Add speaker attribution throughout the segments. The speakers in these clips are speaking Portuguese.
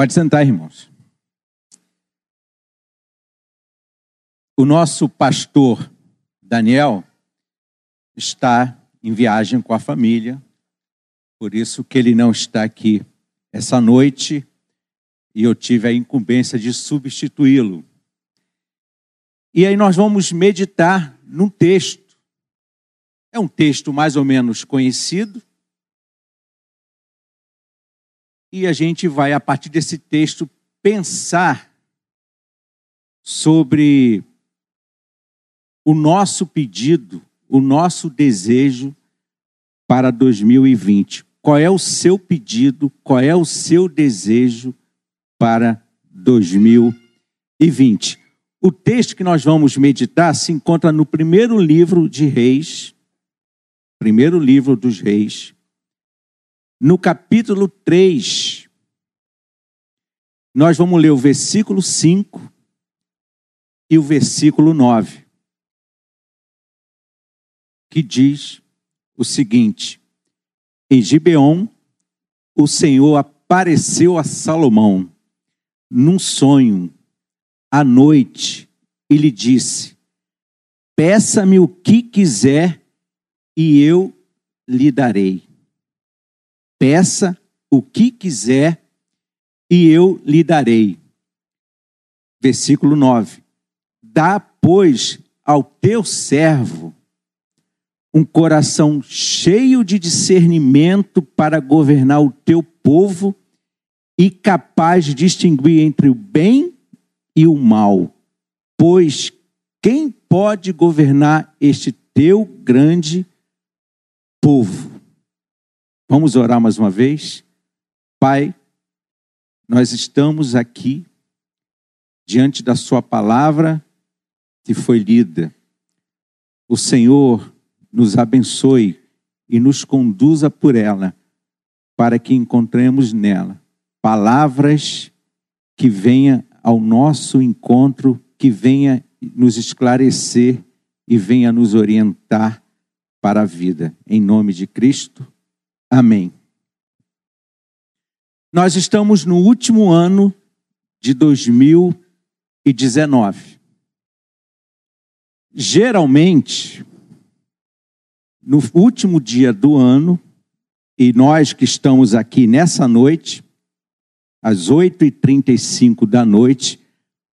Speaker 1: Pode sentar, irmãos. O nosso pastor Daniel está em viagem com a família, por isso que ele não está aqui essa noite e eu tive a incumbência de substituí-lo. E aí nós vamos meditar num texto. É um texto mais ou menos conhecido. E a gente vai, a partir desse texto, pensar sobre o nosso pedido, o nosso desejo para 2020. Qual é o seu pedido, qual é o seu desejo para 2020? O texto que nós vamos meditar se encontra no primeiro livro de Reis, primeiro livro dos Reis, no capítulo 3. Nós vamos ler o versículo 5 e o versículo 9, que diz o seguinte: Em Gibeon, o Senhor apareceu a Salomão num sonho à noite e lhe disse: Peça-me o que quiser e eu lhe darei. Peça o que quiser e eu lhe darei. Versículo 9: Dá, pois, ao teu servo um coração cheio de discernimento para governar o teu povo e capaz de distinguir entre o bem e o mal. Pois quem pode governar este teu grande povo? Vamos orar mais uma vez? Pai, nós estamos aqui diante da Sua palavra que foi lida. O Senhor nos abençoe e nos conduza por ela, para que encontremos nela palavras que venha ao nosso encontro, que venha nos esclarecer e venha nos orientar para a vida. Em nome de Cristo. Amém. Nós estamos no último ano de 2019. Geralmente, no último dia do ano, e nós que estamos aqui nessa noite, às 8h35 da noite,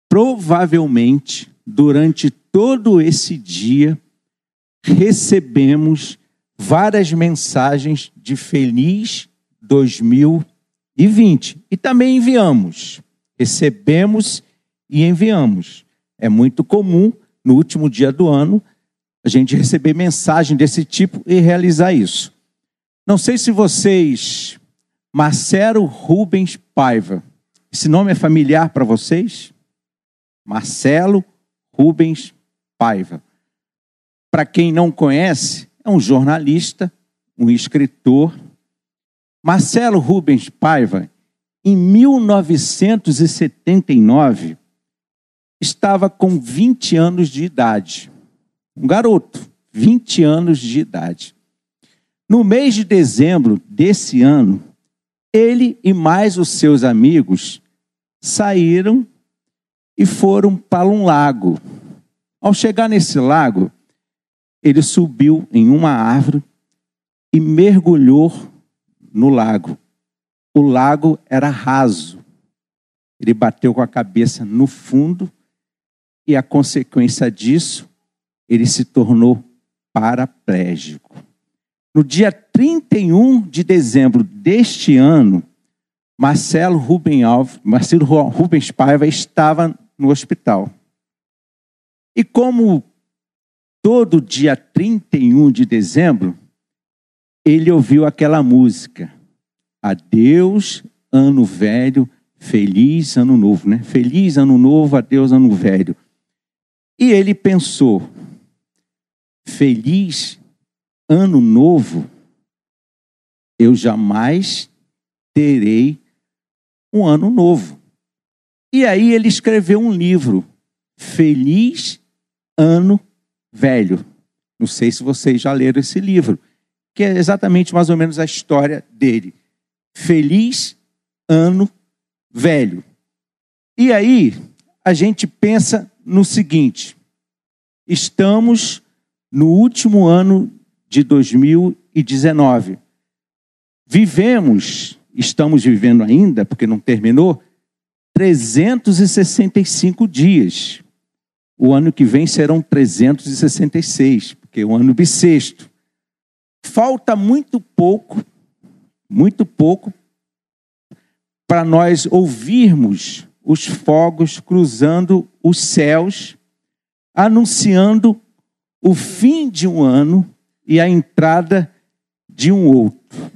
Speaker 1: provavelmente durante todo esse dia, recebemos várias mensagens de feliz 2020 e também enviamos. Recebemos e enviamos. É muito comum no último dia do ano a gente receber mensagem desse tipo e realizar isso. Não sei se vocês Marcelo Rubens Paiva. Esse nome é familiar para vocês? Marcelo Rubens Paiva. Para quem não conhece, é um jornalista, um escritor. Marcelo Rubens Paiva, em 1979, estava com 20 anos de idade. Um garoto, 20 anos de idade. No mês de dezembro desse ano, ele e mais os seus amigos saíram e foram para um lago. Ao chegar nesse lago, ele subiu em uma árvore e mergulhou no lago. O lago era raso. Ele bateu com a cabeça no fundo e a consequência disso, ele se tornou paraplégico. No dia 31 de dezembro deste ano, Marcelo Alves, Marcelo Rubens Paiva estava no hospital. E como todo dia 31 de dezembro, ele ouviu aquela música. Adeus, ano velho, feliz ano novo, né? Feliz ano novo, adeus, ano velho. E ele pensou: feliz ano novo, eu jamais terei um ano novo. E aí ele escreveu um livro, Feliz Ano Velho. Não sei se vocês já leram esse livro, que é exatamente mais ou menos a história dele. Feliz Ano velho. E aí, a gente pensa no seguinte: estamos no último ano de 2019. Vivemos, estamos vivendo ainda, porque não terminou, 365 dias. O ano que vem serão 366, porque é o ano bissexto. Falta muito pouco, muito pouco, para nós ouvirmos os fogos cruzando os céus, anunciando o fim de um ano e a entrada de um outro.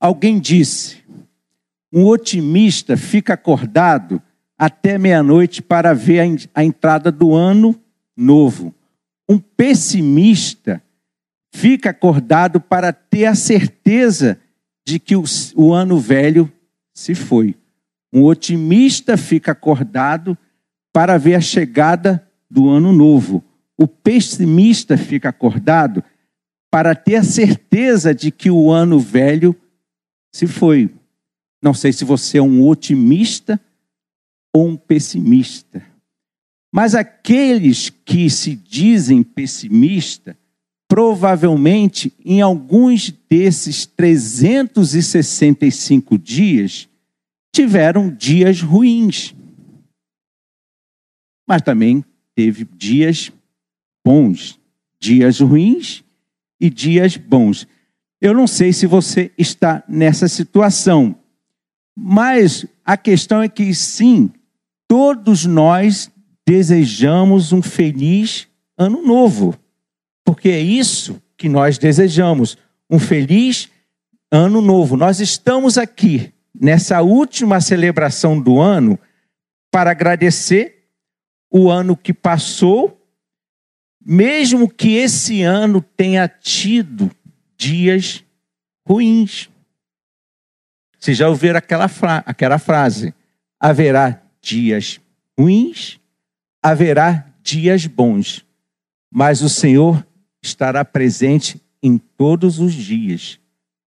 Speaker 1: Alguém disse: um otimista fica acordado até meia-noite para ver a entrada do ano novo. Um pessimista fica acordado para ter a certeza de que o, o ano velho se foi. Um otimista fica acordado para ver a chegada do ano novo. O pessimista fica acordado para ter a certeza de que o ano velho se foi. Não sei se você é um otimista ou um pessimista. Mas aqueles que se dizem pessimistas, provavelmente em alguns desses 365 dias, tiveram dias ruins. Mas também teve dias bons, dias ruins e dias bons. Eu não sei se você está nessa situação, mas a questão é que sim, todos nós desejamos um feliz ano novo, porque é isso que nós desejamos, um feliz ano novo. Nós estamos aqui nessa última celebração do ano para agradecer o ano que passou, mesmo que esse ano tenha tido dias ruins. Vocês já ouviram aquela, fra aquela frase? Haverá dias ruins, haverá dias bons, mas o Senhor estará presente em todos os dias.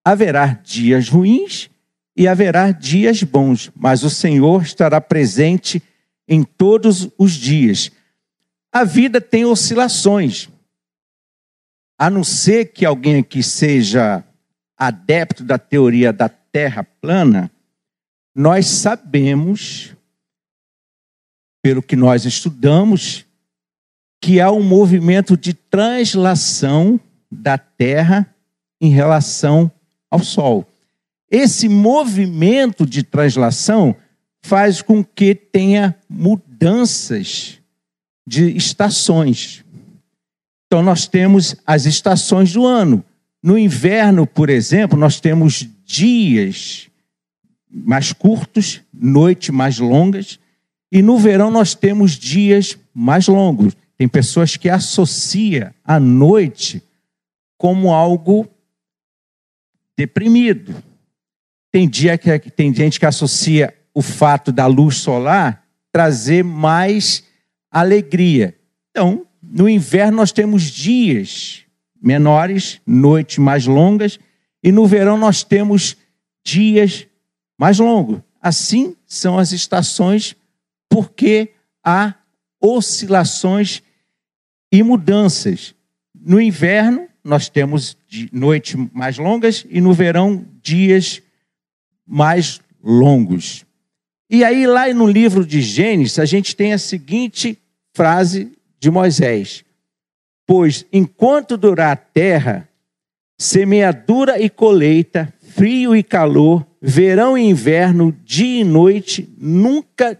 Speaker 1: Haverá dias ruins e haverá dias bons, mas o Senhor estará presente em todos os dias. A vida tem oscilações. A não ser que alguém aqui seja adepto da teoria da Terra plana, nós sabemos, pelo que nós estudamos, que há um movimento de translação da Terra em relação ao Sol. Esse movimento de translação faz com que tenha mudanças de estações. Então, nós temos as estações do ano. No inverno, por exemplo, nós temos dias mais curtos, noites mais longas, e no verão nós temos dias mais longos. Tem pessoas que associam a noite como algo deprimido. Tem dia que tem gente que associa o fato da luz solar trazer mais alegria. Então, no inverno nós temos dias menores, noites mais longas, e no verão nós temos dias mais longos. Assim são as estações, porque há oscilações e mudanças. No inverno, nós temos noites mais longas e no verão, dias mais longos. E aí, lá no livro de Gênesis, a gente tem a seguinte frase de Moisés: Pois enquanto durar a terra, semeadura e colheita, frio e calor, verão e inverno, dia e noite, nunca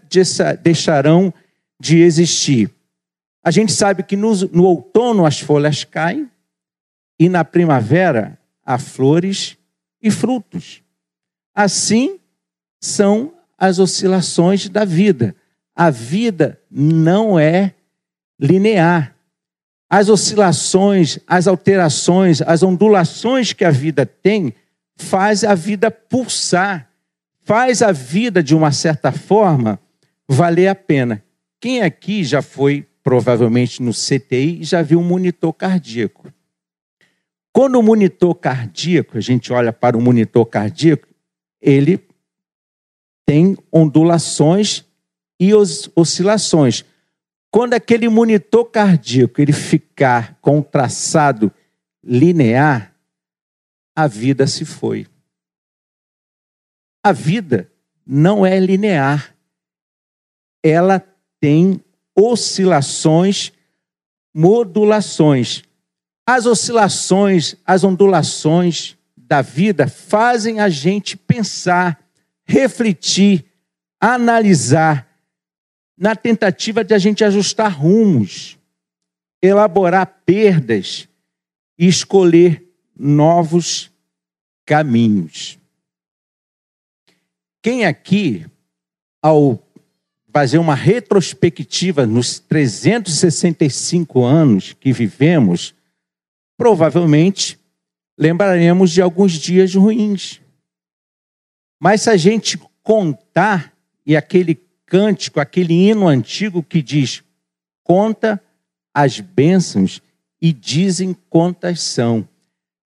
Speaker 1: deixarão de existir. A gente sabe que no, no outono as folhas caem e na primavera há flores e frutos. Assim são as oscilações da vida. A vida não é linear. As oscilações, as alterações, as ondulações que a vida tem faz a vida pulsar, faz a vida de uma certa forma valer a pena. Quem aqui já foi provavelmente no CTI e já viu um monitor cardíaco? Quando o monitor cardíaco, a gente olha para o monitor cardíaco, ele
Speaker 2: tem ondulações e oscilações. Quando aquele monitor cardíaco ele ficar com um traçado linear, a vida se foi. A vida não é linear. Ela tem oscilações, modulações. As oscilações, as ondulações da vida fazem a gente pensar, refletir, analisar, na tentativa de a gente ajustar rumos, elaborar perdas e escolher novos caminhos. Quem aqui, ao fazer uma retrospectiva nos 365 anos que vivemos, provavelmente lembraremos de alguns dias ruins. Mas se a gente contar, e aquele cântico, aquele hino antigo que diz: conta as bênçãos e dizem quantas são,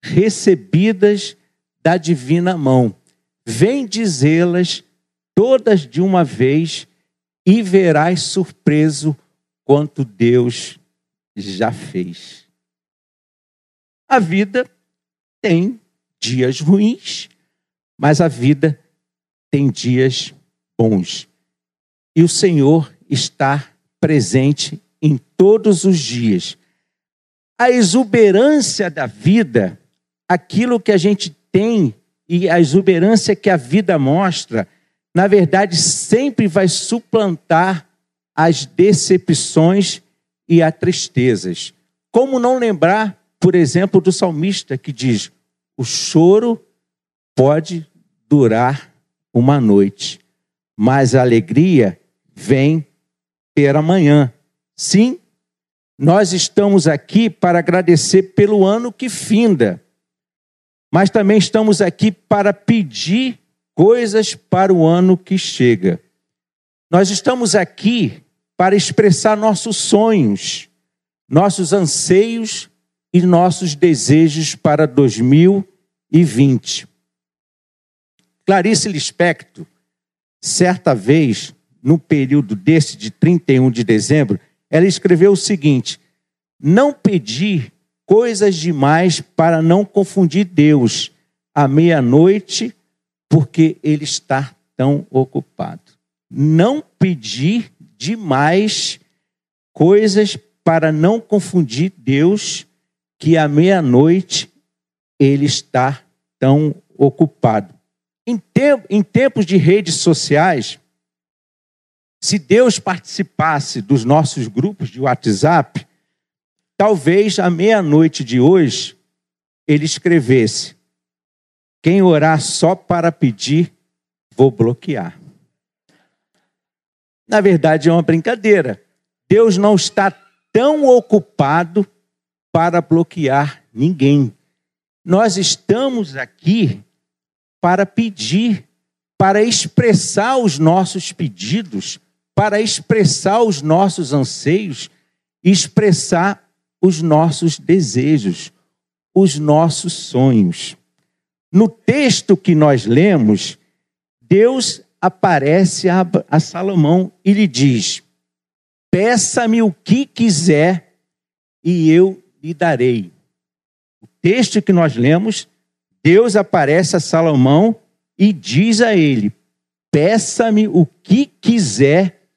Speaker 2: recebidas da divina mão. Vem dizê-las todas de uma vez e verás surpreso quanto Deus já fez. A vida tem dias ruins, mas a vida tem dias bons e o Senhor está presente em todos os dias. A exuberância da vida, aquilo que a gente tem e a exuberância que a vida mostra, na verdade, sempre vai suplantar as decepções e as tristezas. Como não lembrar, por exemplo, do salmista que diz: o choro pode durar uma noite, mas a alegria vem pela manhã. Sim, nós estamos aqui para agradecer pelo ano que finda, mas também estamos aqui para pedir coisas para o ano que chega. Nós estamos aqui para expressar nossos sonhos, nossos anseios e nossos desejos para 2020. Clarice Lispector, certa vez, no período desse de 31 de dezembro, ela escreveu o seguinte: Não pedir coisas demais para não confundir Deus à meia-noite, porque ele está tão ocupado. Não pedir demais coisas para não confundir Deus, que à meia-noite ele está tão ocupado. Em, em tempos de redes sociais, se Deus participasse dos nossos grupos de WhatsApp, talvez à meia-noite de hoje ele escrevesse: Quem orar só para pedir, vou bloquear. Na verdade, é uma brincadeira. Deus não está tão ocupado para bloquear ninguém. Nós estamos aqui para pedir, para expressar os nossos pedidos para expressar os nossos anseios, expressar os nossos desejos, os nossos sonhos. No texto que nós lemos, Deus aparece a, a Salomão e lhe diz: Peça-me o que quiser e eu lhe darei. O texto que nós lemos, Deus aparece a Salomão e diz a ele: Peça-me o que quiser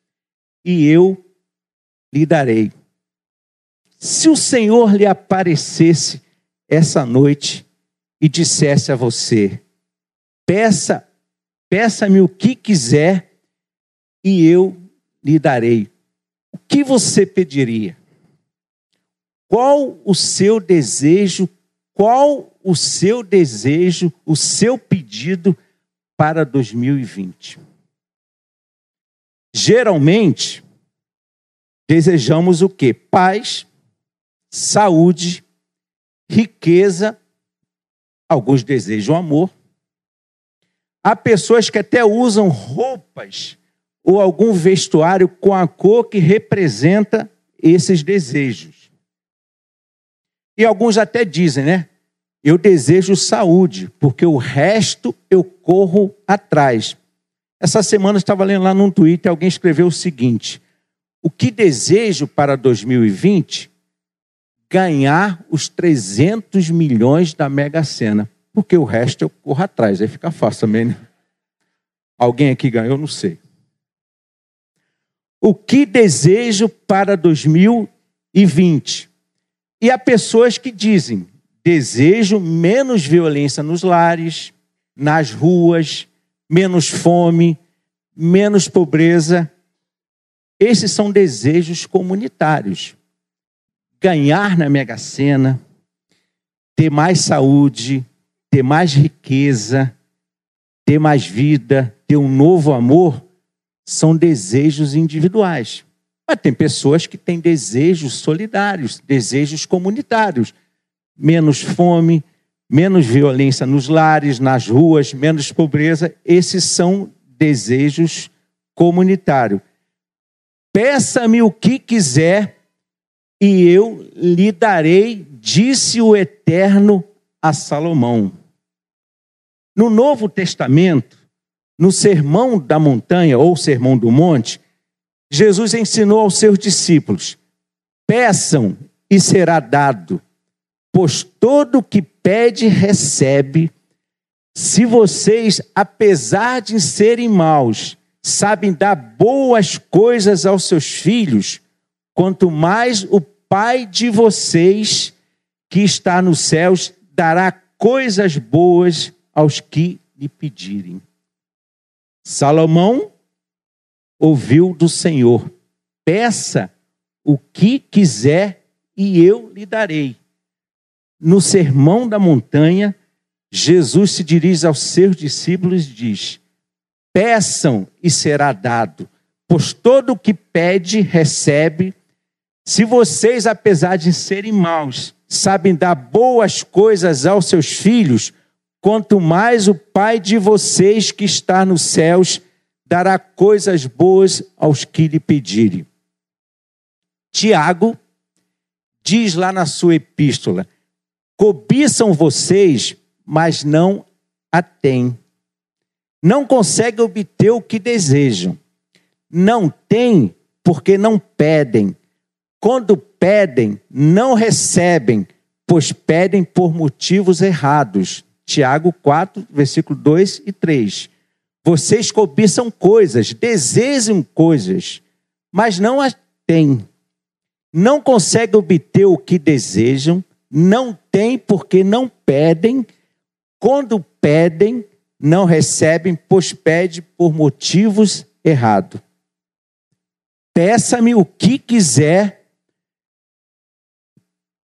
Speaker 2: e eu lhe darei. Se o Senhor lhe aparecesse essa noite e dissesse a você: Peça, peça-me o que quiser e eu lhe darei. O que você pediria? Qual o seu desejo? Qual o seu desejo, o seu pedido para 2020? Geralmente, desejamos o quê? Paz, saúde, riqueza, alguns desejam amor. Há pessoas que até usam roupas ou algum vestuário com a cor que representa esses desejos. E alguns até dizem, né? Eu desejo saúde, porque o resto eu corro atrás. Essa semana eu estava lendo lá num Twitter, alguém escreveu o seguinte: O que desejo para 2020? Ganhar os 300 milhões da Mega Sena. Porque o resto eu corro atrás, aí fica fácil também, né? Alguém aqui ganhou? Não sei. O que desejo para 2020? E há pessoas que dizem: desejo menos violência nos lares, nas ruas, menos fome, menos pobreza. Esses são desejos comunitários. Ganhar na Mega Sena, ter mais saúde, ter mais riqueza, ter mais vida, ter um novo amor, são desejos individuais. Mas tem pessoas que têm desejos solidários, desejos comunitários. Menos fome, menos violência nos lares, nas ruas, menos pobreza. Esses são desejos comunitários. Peça-me o que quiser e eu lhe darei, disse o Eterno a Salomão. No Novo Testamento, no Sermão da Montanha ou Sermão do Monte, Jesus ensinou aos seus discípulos: peçam e será dado, pois todo que pede, recebe. Se vocês, apesar de serem maus, sabem dar boas coisas aos seus filhos, quanto mais o Pai de vocês, que está nos céus, dará coisas boas aos que lhe pedirem. Salomão ouviu do Senhor: peça o que quiser e eu lhe darei. No sermão da montanha, Jesus se dirige aos seus discípulos e diz: Peçam e será dado, pois todo o que pede, recebe. Se vocês, apesar de serem maus, sabem dar boas coisas aos seus filhos, quanto mais o Pai de vocês que está nos céus dará coisas boas aos que lhe pedirem. Tiago diz lá na sua epístola: cobiçam vocês, mas não a têm. Não conseguem obter o que desejam. Não têm porque não pedem. Quando pedem, não recebem, pois pedem por motivos errados Tiago 4, versículo 2 e 3. Vocês cobiçam coisas, desejam coisas, mas não as têm. Não conseguem obter o que desejam, não têm porque não pedem. Quando pedem, não recebem, pois pede por motivos errados. Peça-me o que quiser,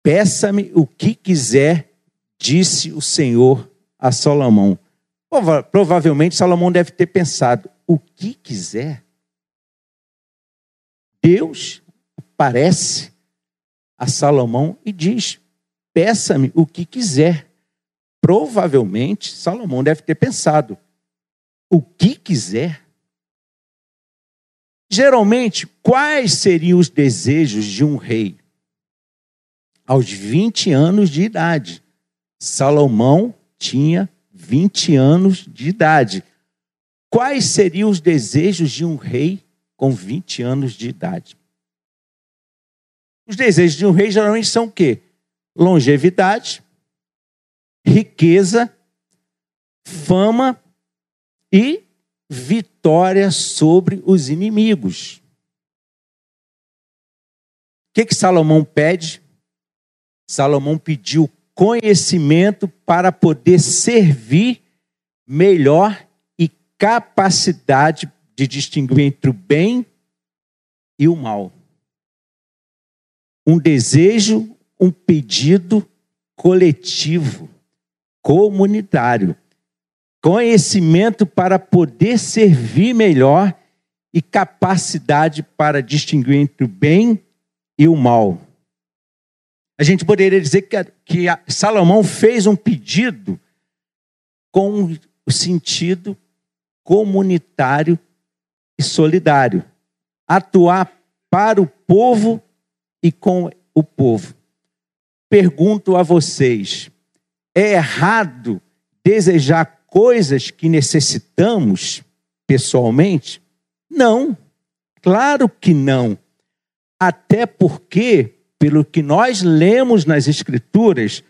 Speaker 2: peça-me o que quiser, disse o Senhor a Salomão. Provavelmente Salomão deve ter pensado: o que quiser. Deus aparece a Salomão e diz: peça-me o que quiser. Provavelmente Salomão deve ter pensado: o que quiser. Geralmente, quais seriam os desejos de um rei? Aos 20 anos de idade, Salomão tinha 20 anos de idade. Quais seriam os desejos de um rei com 20 anos de idade? Os desejos de um rei geralmente são o quê? Longevidade, riqueza, fama e vitória sobre os inimigos. O que, que Salomão pede? Salomão pediu conhecimento para poder servir melhor e capacidade de distinguir entre o bem e o mal. Um desejo, um pedido coletivo, comunitário. Conhecimento para poder servir melhor e capacidade para distinguir entre o bem e o mal. A gente poderia dizer que, que Salomão fez um pedido com o sentido comunitário e solidário. Atuar para o povo e com o povo. Pergunto a vocês: é errado desejar coisas que necessitamos? pessoalmente? Não, claro que não. Até porque, pelo que nós lemos nas Escrituras,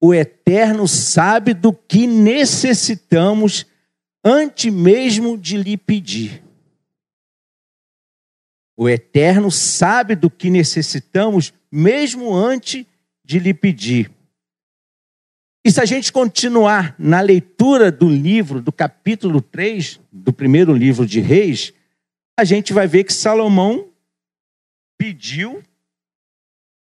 Speaker 2: o Eterno sabe do que necessitamos antes mesmo de lhe pedir. O Eterno sabe do que necessitamos mesmo antes de lhe pedir. E se a gente continuar na leitura do livro, do capítulo 3, do primeiro livro de Reis, a gente vai ver que Salomão pediu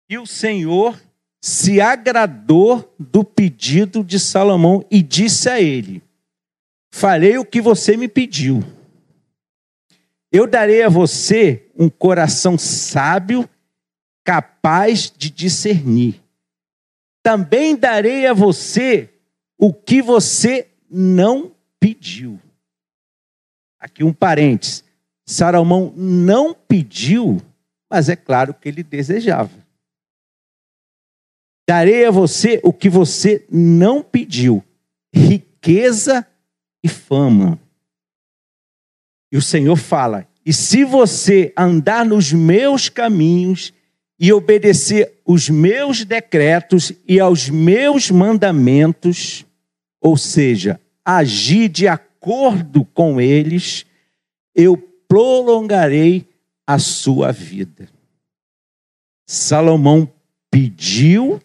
Speaker 2: e o Senhor se agradou do pedido de Salomão e disse a ele: Farei o que você me pediu. Eu darei a você um coração sábio, capaz de discernir também darei a você o que você não pediu. Aqui um parênteses. Salomão não pediu, mas é claro que ele desejava. Darei a você o que você não pediu: riqueza e fama. E o Senhor fala: e se você andar nos meus caminhos e obedecer os meus decretos e aos meus mandamentos, ou seja, agir de acordo com eles, eu prolongarei a sua vida. Salomão pediu,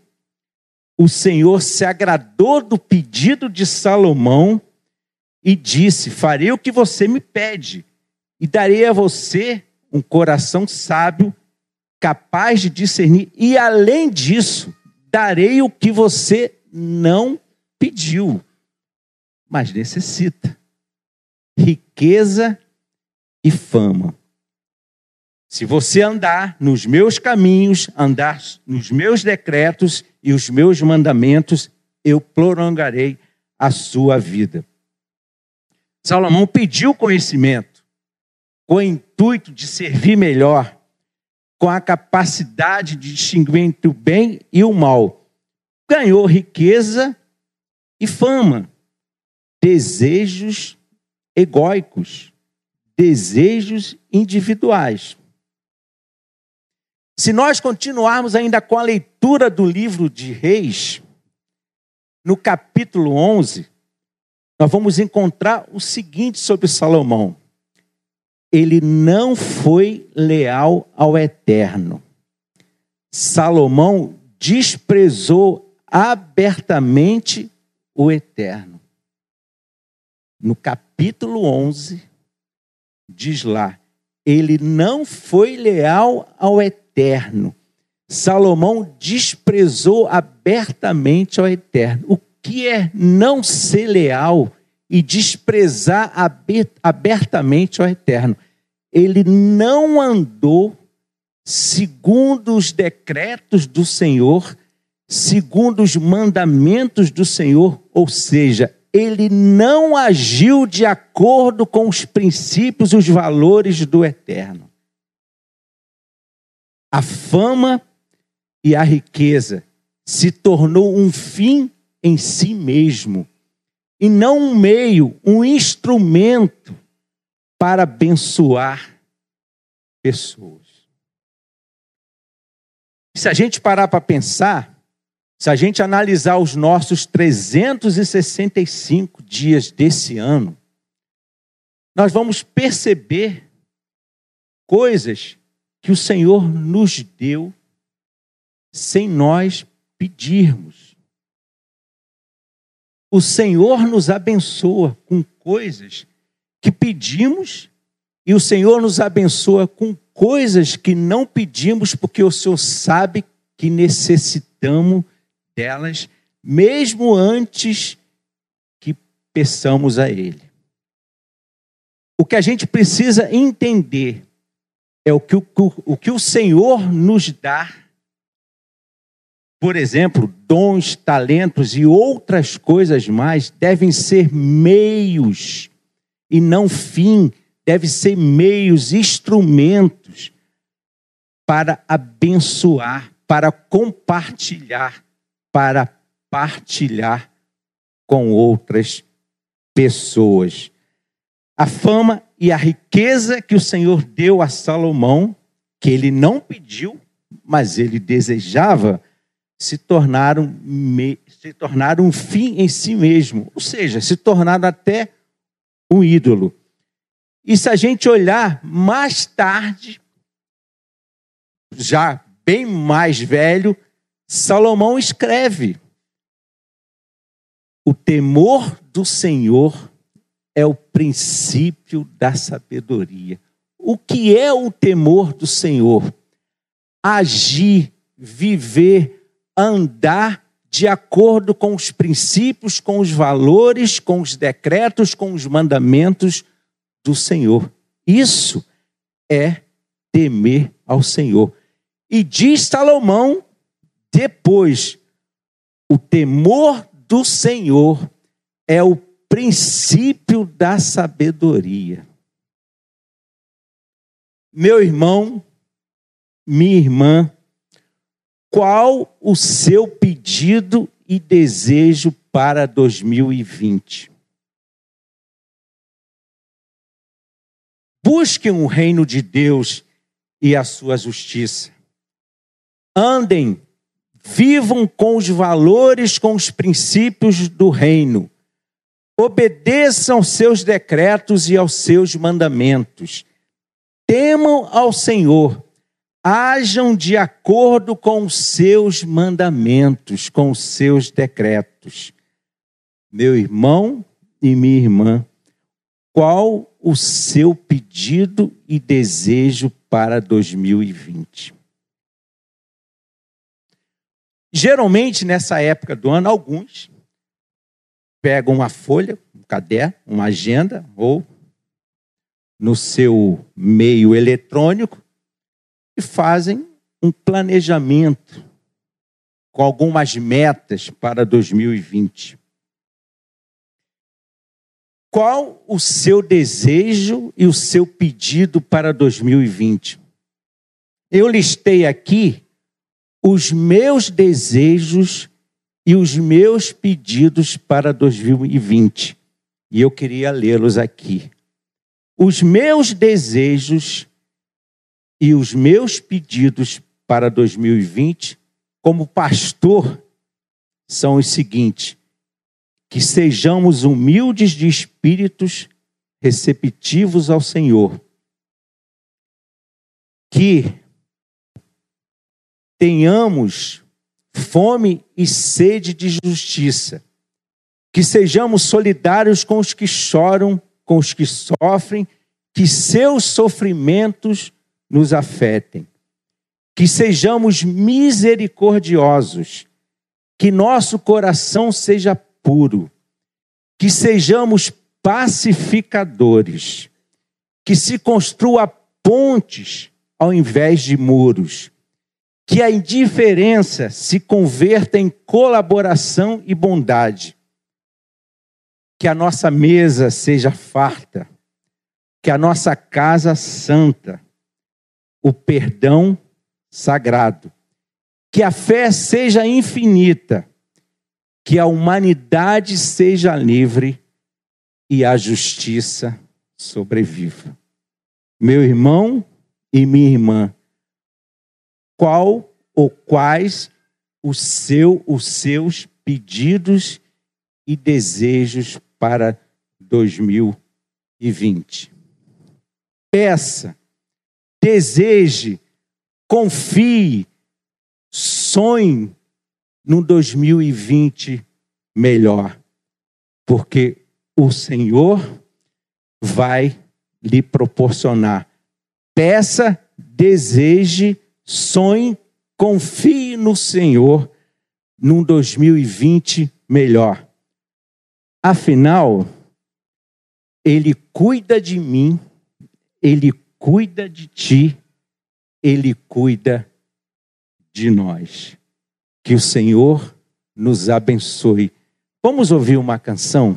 Speaker 2: o Senhor se agradou do pedido de Salomão e disse: Farei o que você me pede, e darei a você um coração sábio capaz de discernir, e além disso, darei o que você não pediu, mas necessita: riqueza e fama. Se você andar nos meus caminhos, andar nos meus decretos e os meus mandamentos, eu prolongarei a sua vida. Salomão pediu conhecimento com o intuito de servir melhor com a capacidade de distinguir entre o bem e o mal. Ganhou riqueza e fama, desejos egóicos, desejos individuais. Se nós continuarmos ainda com a leitura do livro de Reis, no capítulo 11, nós vamos encontrar o seguinte sobre Salomão ele não foi leal ao eterno. Salomão desprezou abertamente o eterno. No capítulo 11, diz lá: ele não foi leal ao eterno. Salomão desprezou abertamente ao eterno. O que é não ser leal e desprezar abertamente o eterno. Ele não andou segundo os decretos do Senhor, segundo os mandamentos do Senhor, ou seja, ele não agiu de acordo com os princípios e os valores do eterno. A fama e a riqueza se tornou um fim em si mesmo e não um meio, um instrumento para abençoar pessoas. Se a gente parar para pensar, se a gente analisar os nossos 365 dias desse ano, nós vamos perceber coisas que o Senhor nos deu sem nós pedirmos o Senhor nos abençoa com coisas que pedimos e o Senhor nos abençoa com coisas que não pedimos, porque o Senhor sabe que necessitamos delas, mesmo antes que peçamos a Ele. O que a gente precisa entender é o que o, o, que o Senhor nos dá por exemplo, dons, talentos e outras coisas mais devem ser meios e não fim, devem ser meios, instrumentos para abençoar, para compartilhar, para partilhar com outras pessoas. A fama e a riqueza que o Senhor deu a Salomão, que ele não pediu, mas ele desejava, se tornaram, se tornaram um fim em si mesmo, ou seja, se tornaram até um ídolo. E se a gente olhar mais tarde, já bem mais velho, Salomão escreve: O temor do Senhor é o princípio da sabedoria. O que é o temor do Senhor? Agir, viver, andar de acordo com os princípios, com os valores, com os decretos, com os mandamentos do Senhor. Isso é temer ao Senhor. E diz Salomão depois: o temor do Senhor é o princípio da sabedoria. Meu irmão, minha irmã, qual o seu pedido e desejo para 2020? Busquem o reino de Deus e a sua justiça. Andem, vivam com os valores, com os princípios do reino obedeçam seus decretos e aos seus mandamentos. Temam ao Senhor, hajam de acordo com os seus mandamentos, com os seus decretos. Meu irmão e minha irmã, qual o seu pedido e desejo para 2020? Geralmente, nessa época do ano, alguns pegam uma folha, um caderno, uma agenda, ou no seu meio eletrônico, e fazem um planejamento com algumas metas para 2020. Qual o seu desejo e o seu pedido para 2020? Eu listei aqui os meus desejos e os meus pedidos para 2020. E eu queria lê-los aqui. Os meus desejos e os meus pedidos para 2020, como pastor, são os seguintes: que sejamos humildes de espíritos, receptivos ao Senhor, que tenhamos fome e sede de justiça. Que sejamos solidários com os que choram, com os que sofrem, que seus sofrimentos nos afetem. Que sejamos misericordiosos, que nosso coração seja puro, que sejamos pacificadores, que se construa pontes ao invés de muros que a indiferença se converta em colaboração e bondade. Que a nossa mesa seja farta, que a nossa casa santa, o perdão sagrado, que a fé seja infinita, que a humanidade seja livre e a justiça sobreviva. Meu irmão e minha irmã, qual ou quais o seu, os seus pedidos e desejos para 2020. Peça, deseje, confie, sonhe no 2020 melhor, porque o Senhor vai lhe proporcionar. Peça, deseje, sonhe, confie no Senhor num 2020 melhor. Afinal, Ele cuida de mim, Ele cuida de ti, Ele cuida de nós. Que o Senhor nos abençoe. Vamos ouvir uma canção?